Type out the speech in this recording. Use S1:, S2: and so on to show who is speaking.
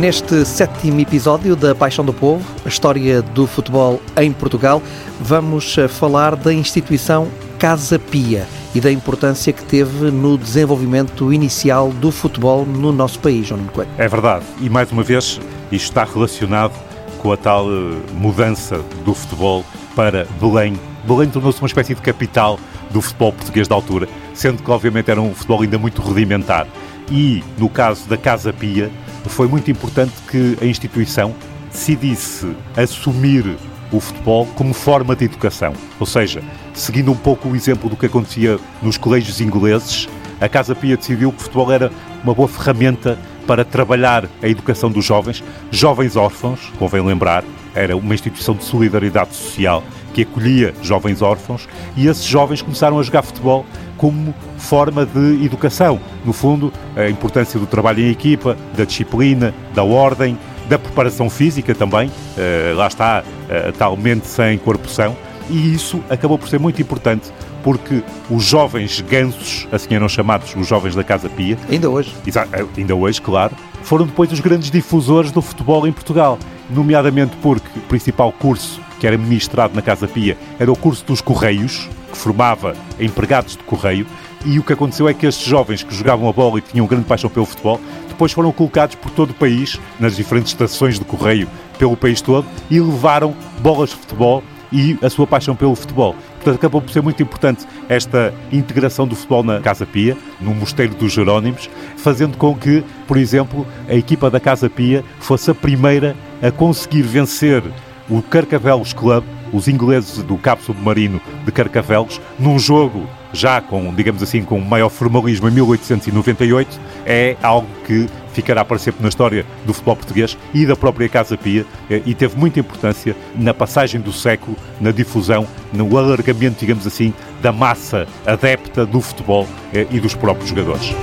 S1: Neste sétimo episódio da Paixão do Povo, a história do futebol em Portugal, vamos eh, falar da instituição Casa Pia e da importância que teve no desenvolvimento inicial do futebol no nosso país, João Coelho.
S2: É verdade, e mais uma vez isto está relacionado com a tal eh, mudança do futebol para Belém. Belém tornou-se uma espécie de capital do futebol português da altura, sendo que obviamente era um futebol ainda muito rudimentar. E no caso da Casa Pia, foi muito importante que a instituição decidisse assumir o futebol como forma de educação. Ou seja, seguindo um pouco o exemplo do que acontecia nos colégios ingleses, a Casa Pia decidiu que o futebol era uma boa ferramenta para trabalhar a educação dos jovens, jovens órfãos, convém lembrar, era uma instituição de solidariedade social que acolhia jovens órfãos e esses jovens começaram a jogar futebol como forma de educação. No fundo, a importância do trabalho em equipa, da disciplina, da ordem, da preparação física também, uh, lá está, uh, tal mente sem corpo são, e isso acabou por ser muito importante porque os jovens gansos, assim eram chamados os jovens da Casa Pia,
S1: ainda hoje,
S2: eh, ainda hoje, claro, foram depois os grandes difusores do futebol em Portugal, nomeadamente porque o principal curso que era ministrado na Casa Pia era o curso dos Correios, que formava empregados de correio, e o que aconteceu é que estes jovens que jogavam a bola e tinham grande paixão pelo futebol, depois foram colocados por todo o país, nas diferentes estações de correio pelo país todo, e levaram bolas de futebol e a sua paixão pelo futebol. Portanto, acabou por ser muito importante esta integração do futebol na Casa Pia, no Mosteiro dos Jerónimos, fazendo com que, por exemplo, a equipa da Casa Pia fosse a primeira a conseguir vencer o Carcavelos Club, os ingleses do Cabo Submarino de Carcavelos, num jogo já com, digamos assim, com maior formalismo em 1898, é algo que ficará para sempre na história do futebol português e da própria Casa Pia eh, e teve muita importância na passagem do século, na difusão, no alargamento, digamos assim, da massa adepta do futebol eh, e dos próprios jogadores.